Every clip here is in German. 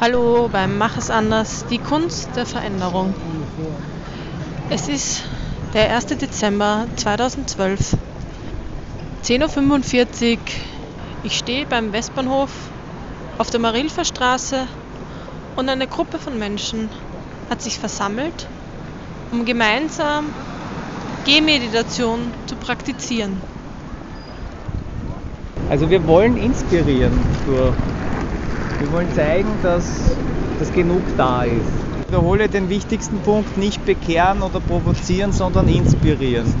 Hallo beim Mach es anders, die Kunst der Veränderung. Es ist der 1. Dezember 2012, 10.45 Uhr. Ich stehe beim Westbahnhof auf der Marilfer Straße und eine Gruppe von Menschen hat sich versammelt, um gemeinsam Gehmeditation zu praktizieren. Also wir wollen inspirieren durch wir wollen zeigen, dass, dass genug da ist. Ich wiederhole den wichtigsten Punkt, nicht bekehren oder provozieren, sondern inspirieren.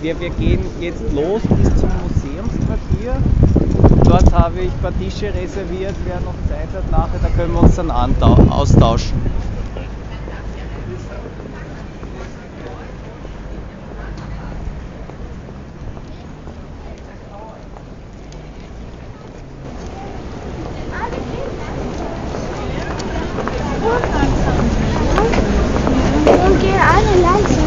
Wir, wir gehen jetzt los bis zum Museumsquartier. Dort habe ich ein paar Tische reserviert, wer noch Zeit hat nachher, da können wir uns dann austauschen. Und gehen alle langsam.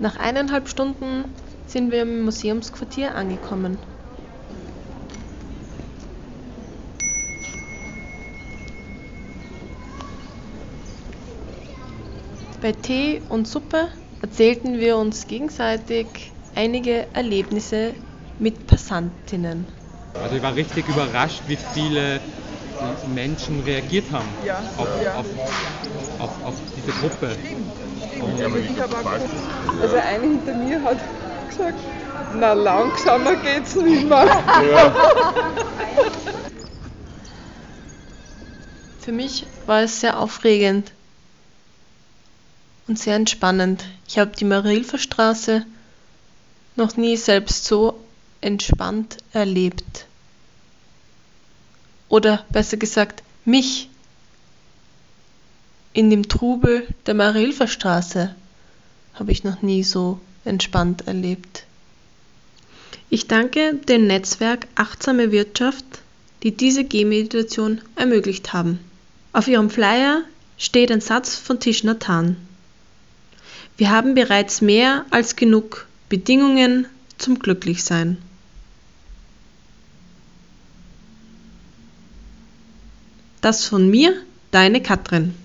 Nach eineinhalb Stunden sind wir im Museumsquartier angekommen. Bei Tee und Suppe erzählten wir uns gegenseitig einige Erlebnisse mit Passantinnen. Also ich war richtig überrascht, wie viele Menschen reagiert haben auf, auf, auf, auf diese Gruppe. Also ich habe auch geguckt, also eine hinter mir hat gesagt, na langsamer geht's nicht mehr. Für mich war es sehr aufregend und sehr entspannend. Ich habe die Marilfer Straße noch nie selbst so entspannt erlebt. Oder besser gesagt, mich in dem Trubel der Marilfer Straße habe ich noch nie so entspannt erlebt. Ich danke dem Netzwerk Achtsame Wirtschaft, die diese Gehmeditation ermöglicht haben. Auf ihrem Flyer steht ein Satz von Tish Nathan. Wir haben bereits mehr als genug Bedingungen zum Glücklichsein. Das von mir, deine Katrin.